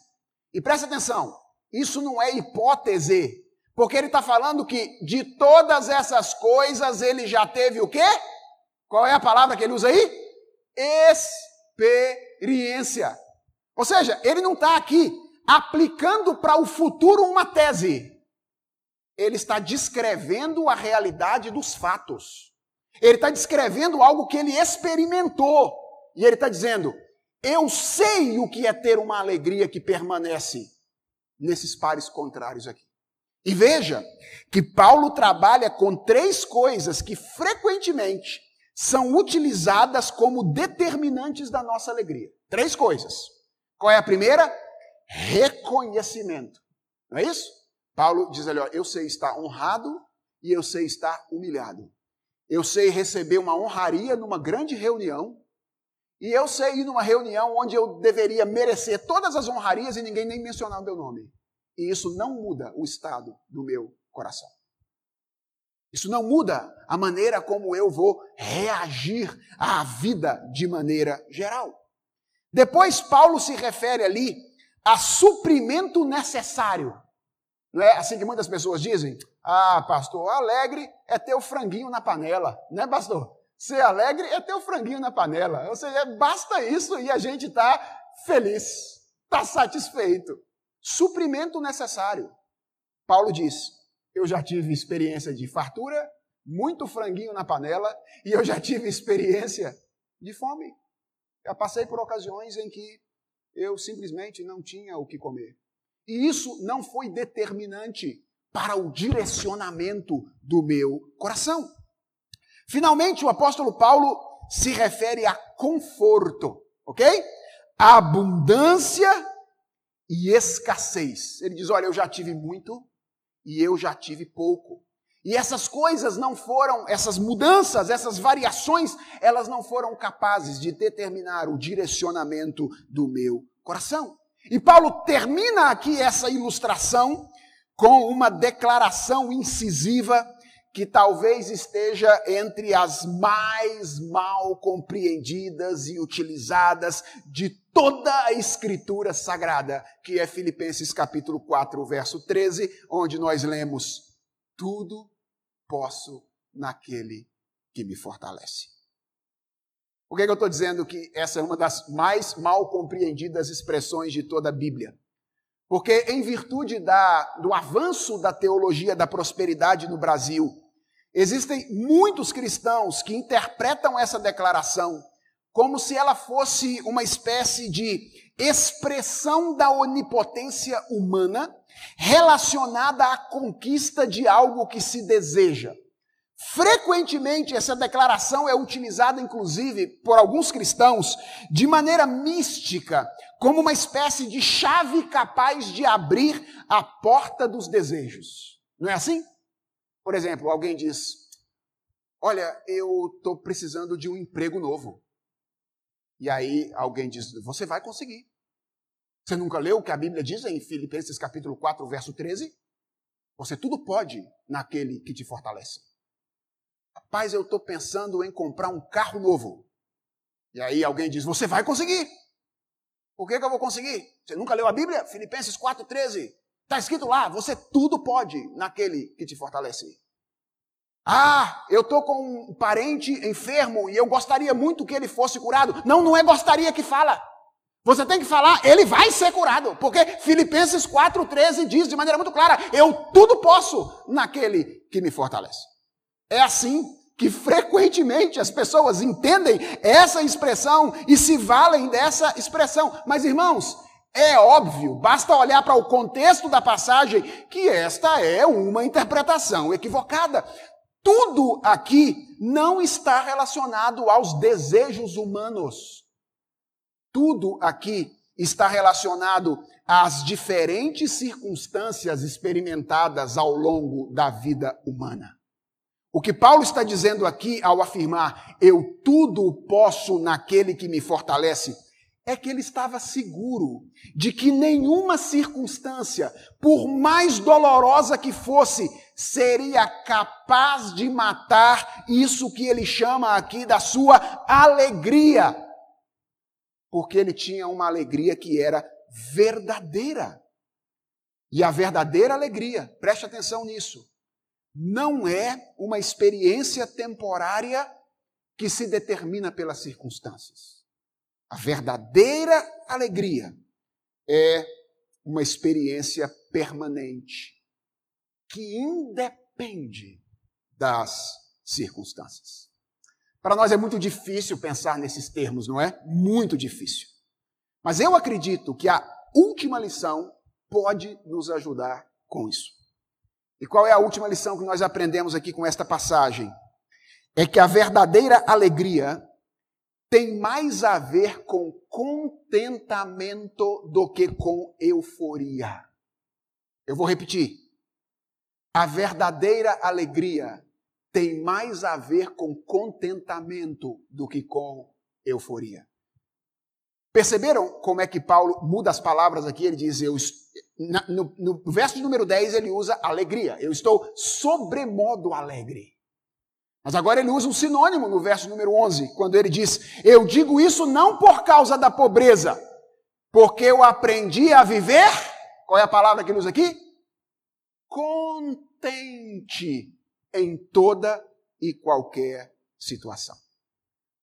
E presta atenção, isso não é hipótese, porque ele está falando que de todas essas coisas ele já teve o quê? Qual é a palavra que ele usa aí? Experiência. Ou seja, ele não está aqui aplicando para o futuro uma tese ele está descrevendo a realidade dos fatos. Ele está descrevendo algo que ele experimentou. E ele está dizendo: Eu sei o que é ter uma alegria que permanece nesses pares contrários aqui. E veja que Paulo trabalha com três coisas que frequentemente são utilizadas como determinantes da nossa alegria. Três coisas. Qual é a primeira? Reconhecimento. Não é isso? Paulo diz ali, ó, eu sei estar honrado e eu sei estar humilhado. Eu sei receber uma honraria numa grande reunião e eu sei ir numa reunião onde eu deveria merecer todas as honrarias e ninguém nem mencionar o meu nome. E isso não muda o estado do meu coração. Isso não muda a maneira como eu vou reagir à vida de maneira geral. Depois, Paulo se refere ali a suprimento necessário não é assim que muitas pessoas dizem? Ah, pastor, alegre é ter o franguinho na panela, né, pastor? Ser alegre é ter o franguinho na panela. Ou seja, basta isso e a gente está feliz, está satisfeito. Suprimento necessário. Paulo diz: Eu já tive experiência de fartura, muito franguinho na panela, e eu já tive experiência de fome. Já passei por ocasiões em que eu simplesmente não tinha o que comer. E isso não foi determinante para o direcionamento do meu coração. Finalmente, o apóstolo Paulo se refere a conforto, ok? abundância e escassez. Ele diz: Olha, eu já tive muito e eu já tive pouco. E essas coisas não foram, essas mudanças, essas variações, elas não foram capazes de determinar o direcionamento do meu coração. E Paulo termina aqui essa ilustração com uma declaração incisiva que talvez esteja entre as mais mal compreendidas e utilizadas de toda a escritura sagrada, que é Filipenses capítulo 4, verso 13, onde nós lemos: tudo posso naquele que me fortalece. Por que, que eu estou dizendo que essa é uma das mais mal compreendidas expressões de toda a Bíblia? Porque, em virtude da, do avanço da teologia da prosperidade no Brasil, existem muitos cristãos que interpretam essa declaração como se ela fosse uma espécie de expressão da onipotência humana relacionada à conquista de algo que se deseja. Frequentemente, essa declaração é utilizada, inclusive, por alguns cristãos, de maneira mística, como uma espécie de chave capaz de abrir a porta dos desejos. Não é assim? Por exemplo, alguém diz: Olha, eu estou precisando de um emprego novo. E aí alguém diz: Você vai conseguir. Você nunca leu o que a Bíblia diz em Filipenses capítulo 4, verso 13? Você tudo pode naquele que te fortalece. Rapaz, eu estou pensando em comprar um carro novo. E aí alguém diz: Você vai conseguir. Por que, que eu vou conseguir? Você nunca leu a Bíblia? Filipenses 4,13. Está escrito lá: Você tudo pode naquele que te fortalece. Ah, eu estou com um parente enfermo e eu gostaria muito que ele fosse curado. Não, não é gostaria que fala. Você tem que falar, ele vai ser curado. Porque Filipenses 4,13 diz de maneira muito clara: Eu tudo posso naquele que me fortalece. É assim que frequentemente as pessoas entendem essa expressão e se valem dessa expressão. Mas, irmãos, é óbvio, basta olhar para o contexto da passagem que esta é uma interpretação equivocada. Tudo aqui não está relacionado aos desejos humanos. Tudo aqui está relacionado às diferentes circunstâncias experimentadas ao longo da vida humana. O que Paulo está dizendo aqui ao afirmar eu tudo posso naquele que me fortalece, é que ele estava seguro de que nenhuma circunstância, por mais dolorosa que fosse, seria capaz de matar isso que ele chama aqui da sua alegria. Porque ele tinha uma alegria que era verdadeira. E a verdadeira alegria, preste atenção nisso, não é uma experiência temporária que se determina pelas circunstâncias. A verdadeira alegria é uma experiência permanente que independe das circunstâncias. Para nós é muito difícil pensar nesses termos, não é? Muito difícil. Mas eu acredito que a última lição pode nos ajudar com isso. E qual é a última lição que nós aprendemos aqui com esta passagem? É que a verdadeira alegria tem mais a ver com contentamento do que com euforia. Eu vou repetir. A verdadeira alegria tem mais a ver com contentamento do que com euforia. Perceberam como é que Paulo muda as palavras aqui? Ele diz: eu, no, no verso número 10, ele usa alegria. Eu estou sobremodo alegre. Mas agora ele usa um sinônimo no verso número 11, quando ele diz: Eu digo isso não por causa da pobreza, porque eu aprendi a viver. Qual é a palavra que ele usa aqui? Contente em toda e qualquer situação.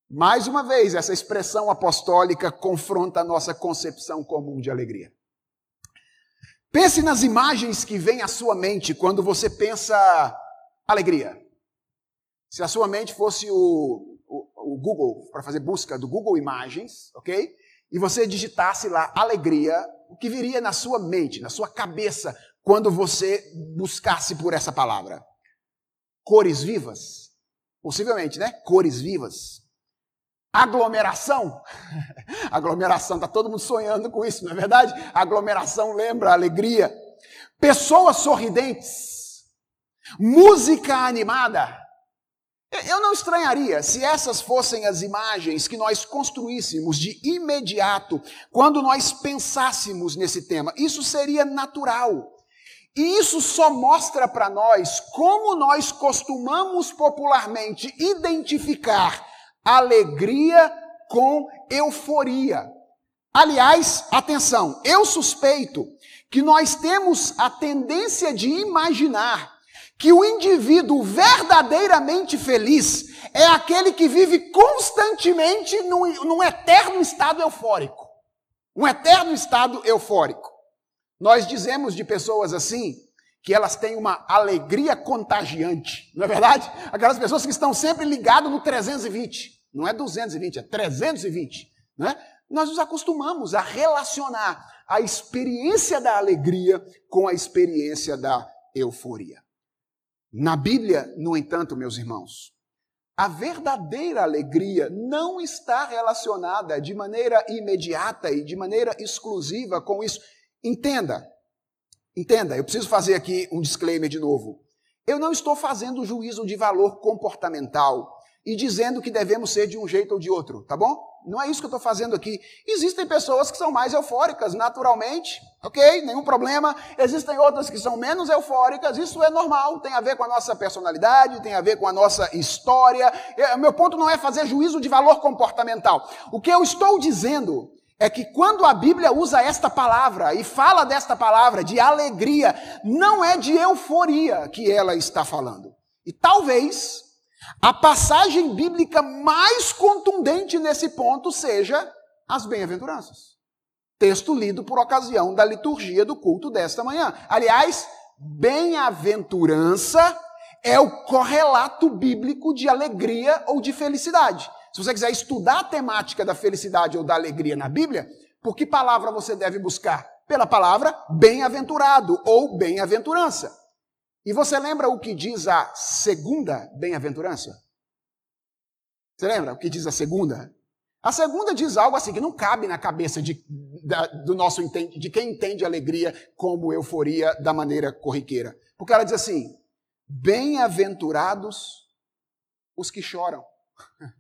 Mais uma vez, essa expressão apostólica confronta a nossa concepção comum de alegria. Pense nas imagens que vêm à sua mente quando você pensa alegria. Se a sua mente fosse o, o, o Google, para fazer busca do Google Imagens, ok? E você digitasse lá alegria, o que viria na sua mente, na sua cabeça, quando você buscasse por essa palavra? Cores vivas? Possivelmente, né? Cores vivas. Aglomeração. aglomeração, está todo mundo sonhando com isso, não é verdade? Aglomeração lembra alegria. Pessoas sorridentes. Música animada. Eu não estranharia se essas fossem as imagens que nós construíssemos de imediato quando nós pensássemos nesse tema. Isso seria natural. E isso só mostra para nós como nós costumamos popularmente identificar alegria com euforia. Aliás, atenção, eu suspeito que nós temos a tendência de imaginar que o indivíduo verdadeiramente feliz é aquele que vive constantemente num, num, eterno estado eufórico. Um eterno estado eufórico. Nós dizemos de pessoas assim que elas têm uma alegria contagiante, não é verdade? Aquelas pessoas que estão sempre ligadas no 320. Não é 220, é 320. Né? Nós nos acostumamos a relacionar a experiência da alegria com a experiência da euforia. Na Bíblia, no entanto, meus irmãos, a verdadeira alegria não está relacionada de maneira imediata e de maneira exclusiva com isso. Entenda, entenda, eu preciso fazer aqui um disclaimer de novo. Eu não estou fazendo juízo de valor comportamental e dizendo que devemos ser de um jeito ou de outro, tá bom? Não é isso que eu estou fazendo aqui. Existem pessoas que são mais eufóricas, naturalmente, ok? Nenhum problema. Existem outras que são menos eufóricas, isso é normal, tem a ver com a nossa personalidade, tem a ver com a nossa história. É, meu ponto não é fazer juízo de valor comportamental. O que eu estou dizendo é que quando a Bíblia usa esta palavra e fala desta palavra de alegria, não é de euforia que ela está falando. E talvez a passagem bíblica mais contundente nesse ponto seja as bem-aventuranças. Texto lido por ocasião da liturgia do culto desta manhã. Aliás, bem-aventurança é o correlato bíblico de alegria ou de felicidade. Se você quiser estudar a temática da felicidade ou da alegria na Bíblia, por que palavra você deve buscar? Pela palavra bem-aventurado ou bem-aventurança. E você lembra o que diz a segunda bem-aventurança? Você lembra o que diz a segunda? A segunda diz algo assim que não cabe na cabeça de, da, do nosso de quem entende alegria como euforia da maneira corriqueira. Porque ela diz assim: bem-aventurados os que choram.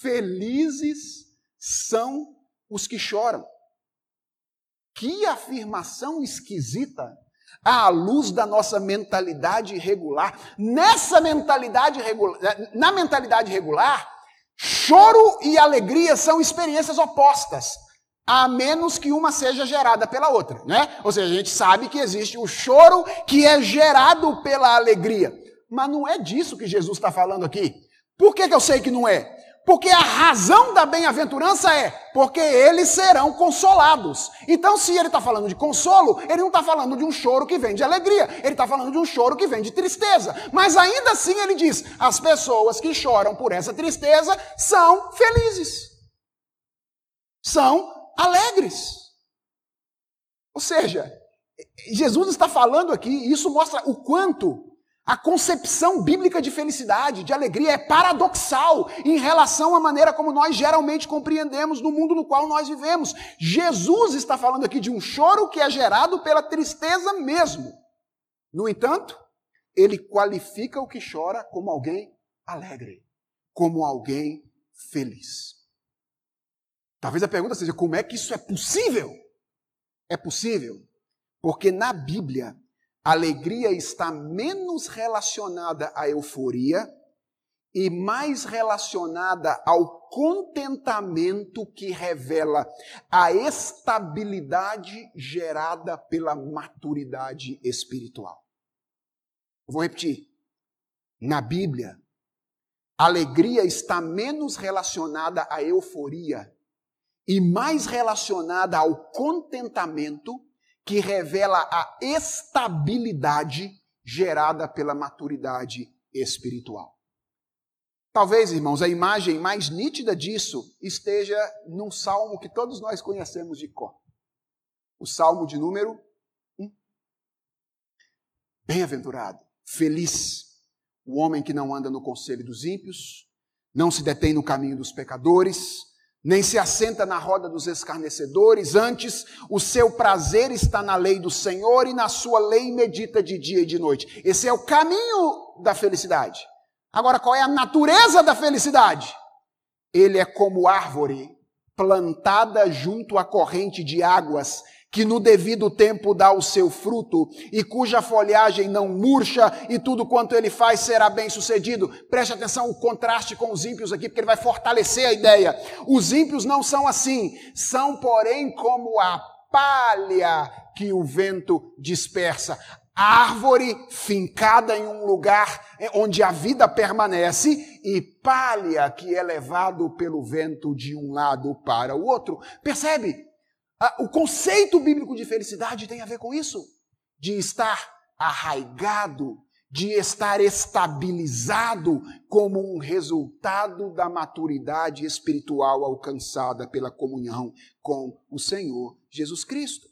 Felizes são os que choram. Que afirmação esquisita à luz da nossa mentalidade regular. Nessa mentalidade regular, na mentalidade regular, choro e alegria são experiências opostas, a menos que uma seja gerada pela outra, né? Ou seja, a gente sabe que existe o choro que é gerado pela alegria. Mas não é disso que Jesus está falando aqui. Por que, que eu sei que não é? Porque a razão da bem-aventurança é porque eles serão consolados. Então, se ele está falando de consolo, ele não está falando de um choro que vem de alegria, ele está falando de um choro que vem de tristeza. Mas ainda assim ele diz: as pessoas que choram por essa tristeza são felizes, são alegres. Ou seja, Jesus está falando aqui, e isso mostra o quanto a concepção bíblica de felicidade, de alegria, é paradoxal em relação à maneira como nós geralmente compreendemos no mundo no qual nós vivemos. Jesus está falando aqui de um choro que é gerado pela tristeza mesmo. No entanto, ele qualifica o que chora como alguém alegre, como alguém feliz. Talvez a pergunta seja: como é que isso é possível? É possível, porque na Bíblia alegria está menos relacionada à euforia e mais relacionada ao contentamento que revela a estabilidade gerada pela maturidade espiritual. vou repetir. Na Bíblia, alegria está menos relacionada à euforia e mais relacionada ao contentamento que revela a estabilidade gerada pela maturidade espiritual. Talvez, irmãos, a imagem mais nítida disso esteja num salmo que todos nós conhecemos de cor. O salmo de número 1. Bem-aventurado, feliz, o homem que não anda no conselho dos ímpios, não se detém no caminho dos pecadores, nem se assenta na roda dos escarnecedores, antes o seu prazer está na lei do Senhor e na sua lei medita de dia e de noite. Esse é o caminho da felicidade. Agora, qual é a natureza da felicidade? Ele é como árvore plantada junto à corrente de águas, que no devido tempo dá o seu fruto, e cuja folhagem não murcha, e tudo quanto ele faz será bem sucedido. Preste atenção o contraste com os ímpios aqui, porque ele vai fortalecer a ideia. Os ímpios não são assim, são, porém, como a palha que o vento dispersa. Árvore fincada em um lugar onde a vida permanece e palha que é levado pelo vento de um lado para o outro. Percebe? O conceito bíblico de felicidade tem a ver com isso, de estar arraigado, de estar estabilizado como um resultado da maturidade espiritual alcançada pela comunhão com o Senhor Jesus Cristo.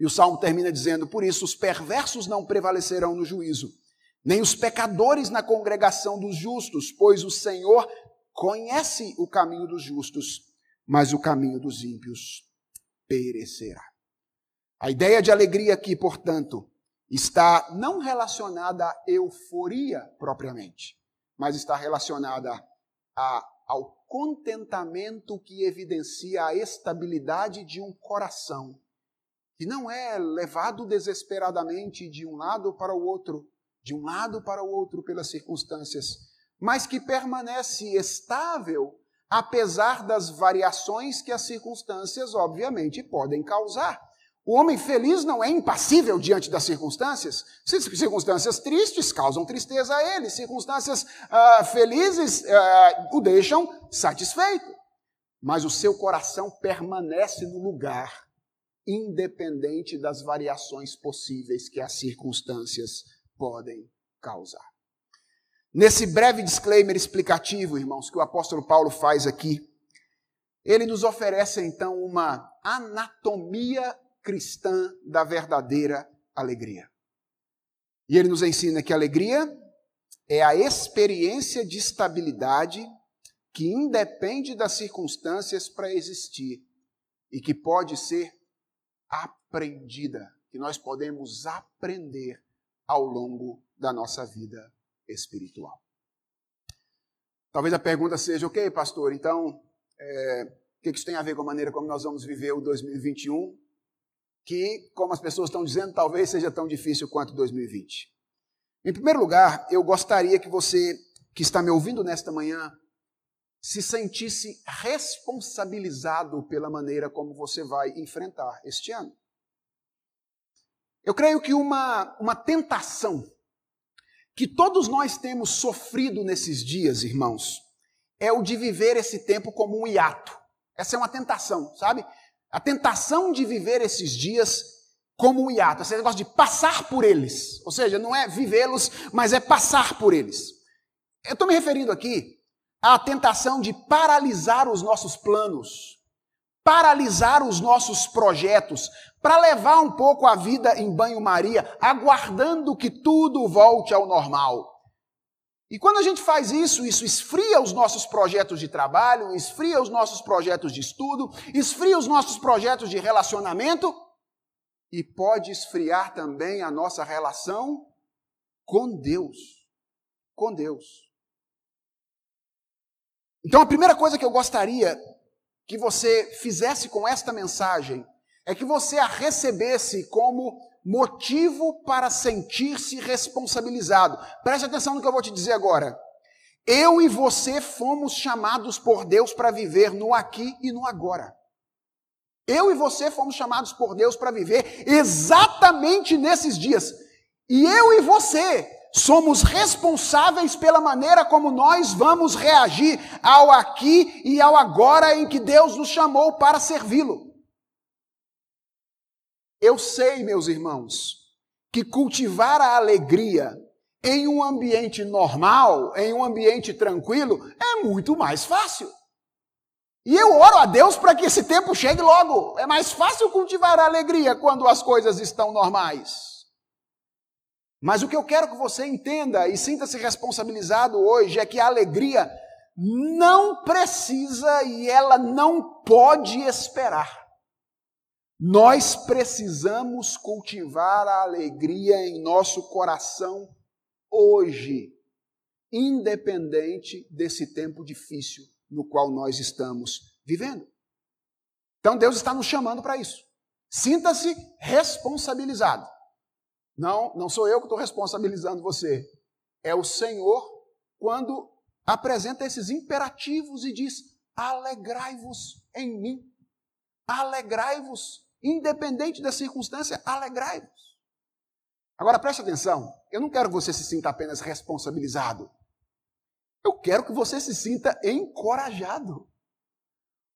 E o salmo termina dizendo: Por isso os perversos não prevalecerão no juízo, nem os pecadores na congregação dos justos, pois o Senhor conhece o caminho dos justos, mas o caminho dos ímpios perecerá. A ideia de alegria aqui, portanto, está não relacionada à euforia propriamente, mas está relacionada a, ao contentamento que evidencia a estabilidade de um coração, que não é levado desesperadamente de um lado para o outro, de um lado para o outro pelas circunstâncias, mas que permanece estável apesar das variações que as circunstâncias, obviamente, podem causar. O homem feliz não é impassível diante das circunstâncias. Circunstâncias tristes causam tristeza a ele, circunstâncias uh, felizes uh, o deixam satisfeito. Mas o seu coração permanece no lugar, independente das variações possíveis que as circunstâncias podem causar. Nesse breve disclaimer explicativo, irmãos, que o apóstolo Paulo faz aqui, ele nos oferece então uma anatomia cristã da verdadeira alegria. E ele nos ensina que alegria é a experiência de estabilidade que independe das circunstâncias para existir e que pode ser aprendida, que nós podemos aprender ao longo da nossa vida espiritual. Talvez a pergunta seja, ok, pastor, então, é, o que isso tem a ver com a maneira como nós vamos viver o 2021? que, como as pessoas estão dizendo, talvez seja tão difícil quanto 2020. Em primeiro lugar, eu gostaria que você que está me ouvindo nesta manhã se sentisse responsabilizado pela maneira como você vai enfrentar este ano. Eu creio que uma, uma tentação que todos nós temos sofrido nesses dias, irmãos, é o de viver esse tempo como um hiato. Essa é uma tentação, sabe? A tentação de viver esses dias como um hiato, esse negócio de passar por eles. Ou seja, não é vivê-los, mas é passar por eles. Eu estou me referindo aqui à tentação de paralisar os nossos planos, paralisar os nossos projetos, para levar um pouco a vida em banho-maria, aguardando que tudo volte ao normal. E quando a gente faz isso, isso esfria os nossos projetos de trabalho, esfria os nossos projetos de estudo, esfria os nossos projetos de relacionamento e pode esfriar também a nossa relação com Deus. Com Deus. Então a primeira coisa que eu gostaria que você fizesse com esta mensagem é que você a recebesse como motivo para sentir-se responsabilizado. Preste atenção no que eu vou te dizer agora. Eu e você fomos chamados por Deus para viver no aqui e no agora. Eu e você fomos chamados por Deus para viver exatamente nesses dias. E eu e você somos responsáveis pela maneira como nós vamos reagir ao aqui e ao agora em que Deus nos chamou para servi-lo. Eu sei, meus irmãos, que cultivar a alegria em um ambiente normal, em um ambiente tranquilo, é muito mais fácil. E eu oro a Deus para que esse tempo chegue logo. É mais fácil cultivar a alegria quando as coisas estão normais. Mas o que eu quero que você entenda e sinta-se responsabilizado hoje é que a alegria não precisa e ela não pode esperar. Nós precisamos cultivar a alegria em nosso coração hoje, independente desse tempo difícil no qual nós estamos vivendo. Então Deus está nos chamando para isso. Sinta-se responsabilizado. Não, não sou eu que estou responsabilizando você. É o Senhor quando apresenta esses imperativos e diz: alegrai-vos em mim. Alegrai-vos Independente da circunstância, alegrai-vos. Agora preste atenção, eu não quero que você se sinta apenas responsabilizado. Eu quero que você se sinta encorajado.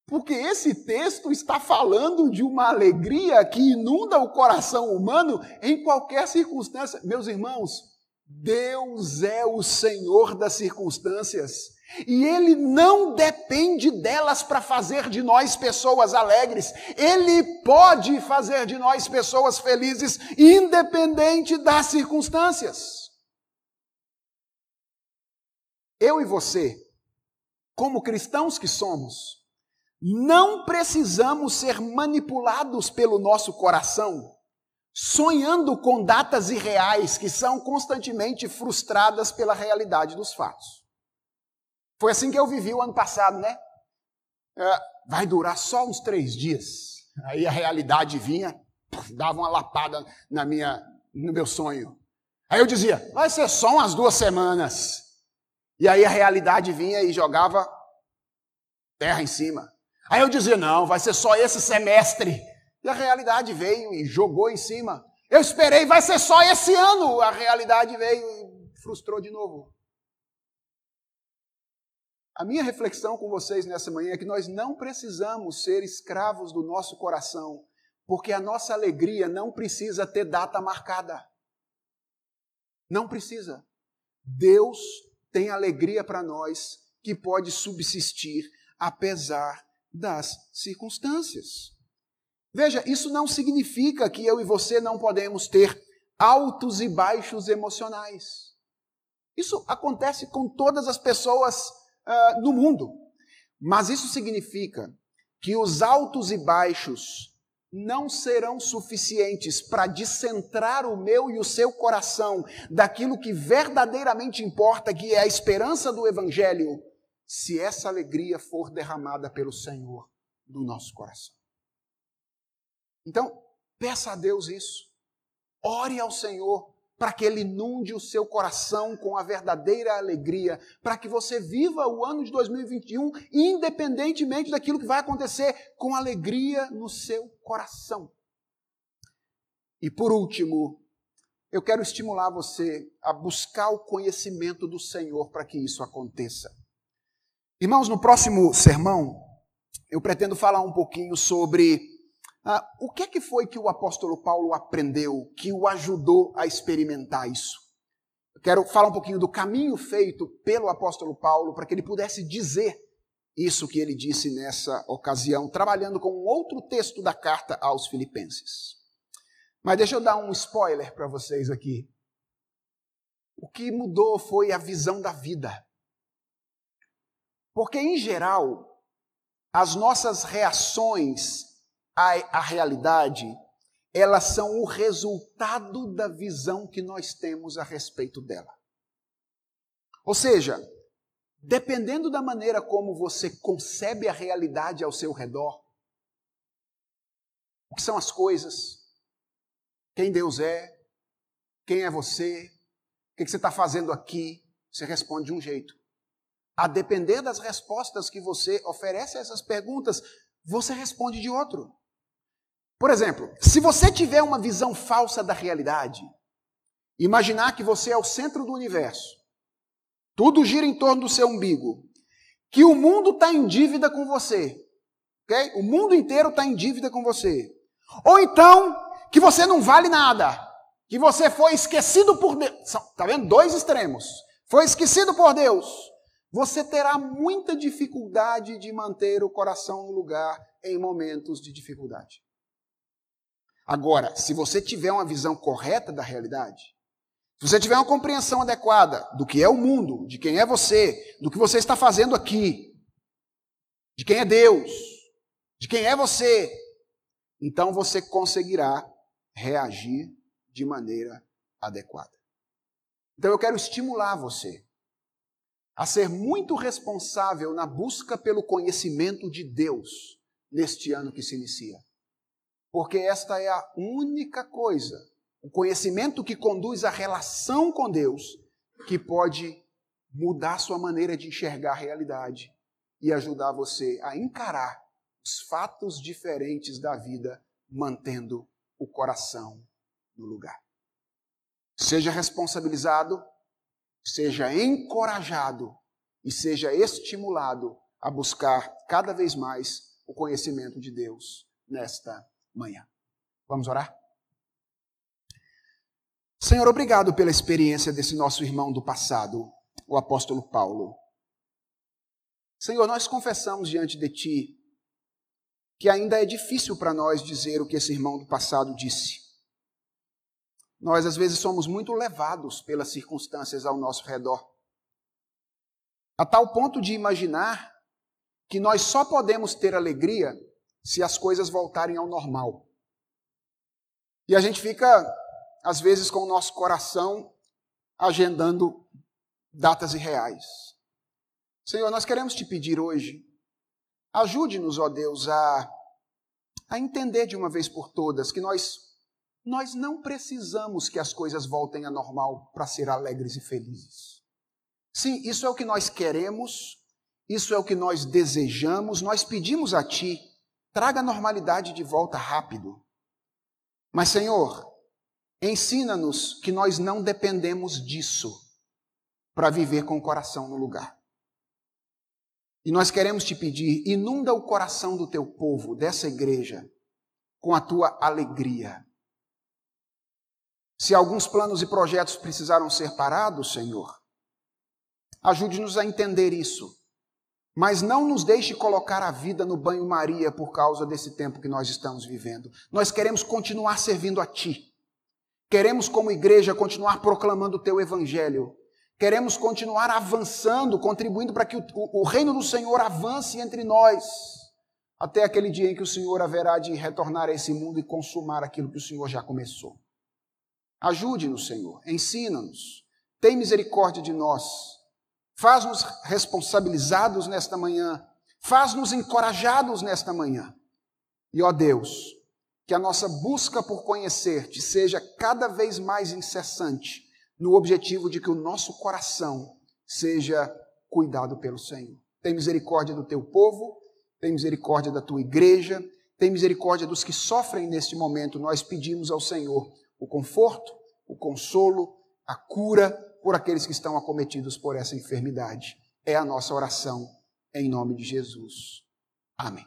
Porque esse texto está falando de uma alegria que inunda o coração humano em qualquer circunstância. Meus irmãos, Deus é o Senhor das circunstâncias. E Ele não depende delas para fazer de nós pessoas alegres. Ele pode fazer de nós pessoas felizes, independente das circunstâncias. Eu e você, como cristãos que somos, não precisamos ser manipulados pelo nosso coração, sonhando com datas irreais que são constantemente frustradas pela realidade dos fatos. Foi assim que eu vivi o ano passado, né? É, vai durar só uns três dias. Aí a realidade vinha, dava uma lapada na minha, no meu sonho. Aí eu dizia, vai ser só umas duas semanas. E aí a realidade vinha e jogava terra em cima. Aí eu dizia, não, vai ser só esse semestre. E a realidade veio e jogou em cima. Eu esperei, vai ser só esse ano. A realidade veio e frustrou de novo. A minha reflexão com vocês nessa manhã é que nós não precisamos ser escravos do nosso coração, porque a nossa alegria não precisa ter data marcada. Não precisa. Deus tem alegria para nós que pode subsistir apesar das circunstâncias. Veja, isso não significa que eu e você não podemos ter altos e baixos emocionais. Isso acontece com todas as pessoas uh, no mundo. Mas isso significa que os altos e baixos não serão suficientes para descentrar o meu e o seu coração daquilo que verdadeiramente importa, que é a esperança do Evangelho, se essa alegria for derramada pelo Senhor no nosso coração. Então, peça a Deus isso. Ore ao Senhor para que Ele inunde o seu coração com a verdadeira alegria, para que você viva o ano de 2021, independentemente daquilo que vai acontecer, com alegria no seu coração. E por último, eu quero estimular você a buscar o conhecimento do Senhor para que isso aconteça. Irmãos, no próximo sermão, eu pretendo falar um pouquinho sobre ah, o que, é que foi que o apóstolo Paulo aprendeu que o ajudou a experimentar isso? Eu quero falar um pouquinho do caminho feito pelo apóstolo Paulo para que ele pudesse dizer isso que ele disse nessa ocasião, trabalhando com um outro texto da carta aos Filipenses. Mas deixa eu dar um spoiler para vocês aqui. O que mudou foi a visão da vida. Porque, em geral, as nossas reações a, a realidade, elas são o resultado da visão que nós temos a respeito dela. Ou seja, dependendo da maneira como você concebe a realidade ao seu redor, o que são as coisas, quem Deus é, quem é você, o que você está fazendo aqui, você responde de um jeito. A depender das respostas que você oferece a essas perguntas, você responde de outro. Por exemplo, se você tiver uma visão falsa da realidade, imaginar que você é o centro do universo, tudo gira em torno do seu umbigo, que o mundo está em dívida com você, ok? O mundo inteiro está em dívida com você. Ou então, que você não vale nada, que você foi esquecido por Deus. Está vendo? Dois extremos. Foi esquecido por Deus. Você terá muita dificuldade de manter o coração no lugar em momentos de dificuldade. Agora, se você tiver uma visão correta da realidade, se você tiver uma compreensão adequada do que é o mundo, de quem é você, do que você está fazendo aqui, de quem é Deus, de quem é você, então você conseguirá reagir de maneira adequada. Então eu quero estimular você a ser muito responsável na busca pelo conhecimento de Deus neste ano que se inicia porque esta é a única coisa, o conhecimento que conduz à relação com Deus, que pode mudar sua maneira de enxergar a realidade e ajudar você a encarar os fatos diferentes da vida, mantendo o coração no lugar. Seja responsabilizado, seja encorajado e seja estimulado a buscar cada vez mais o conhecimento de Deus nesta manhã. Vamos orar? Senhor, obrigado pela experiência desse nosso irmão do passado, o apóstolo Paulo. Senhor, nós confessamos diante de Ti que ainda é difícil para nós dizer o que esse irmão do passado disse. Nós, às vezes, somos muito levados pelas circunstâncias ao nosso redor, a tal ponto de imaginar que nós só podemos ter alegria se as coisas voltarem ao normal. E a gente fica, às vezes, com o nosso coração agendando datas irreais. Senhor, nós queremos te pedir hoje, ajude-nos, ó Deus, a, a entender de uma vez por todas que nós, nós não precisamos que as coisas voltem a normal para ser alegres e felizes. Sim, isso é o que nós queremos, isso é o que nós desejamos, nós pedimos a Ti, traga a normalidade de volta rápido. Mas, Senhor, ensina-nos que nós não dependemos disso para viver com o coração no lugar. E nós queremos te pedir, inunda o coração do teu povo, dessa igreja, com a tua alegria. Se alguns planos e projetos precisaram ser parados, Senhor, ajude-nos a entender isso mas não nos deixe colocar a vida no banho-maria por causa desse tempo que nós estamos vivendo. Nós queremos continuar servindo a Ti. Queremos, como igreja, continuar proclamando o Teu Evangelho. Queremos continuar avançando, contribuindo para que o, o, reino do Senhor avance entre nós, até aquele dia em que o Senhor haverá de retornar a esse mundo e consumar aquilo que o Senhor já começou. Ajude-nos, Senhor, ensina-nos, tem misericórdia de nós Faz-nos responsabilizados nesta manhã. Faz-nos encorajados nesta manhã. E, ó Deus, que a nossa busca por conhecer-te seja cada vez mais incessante, no objetivo de que o nosso coração seja cuidado pelo Senhor. Tem misericórdia do teu povo, tem misericórdia da tua igreja, tem misericórdia dos que sofrem neste momento. Nós pedimos ao Senhor o conforto, o consolo, a cura por aqueles que estão acometidos por essa enfermidade. É a nossa oração em nome de Jesus. Amém.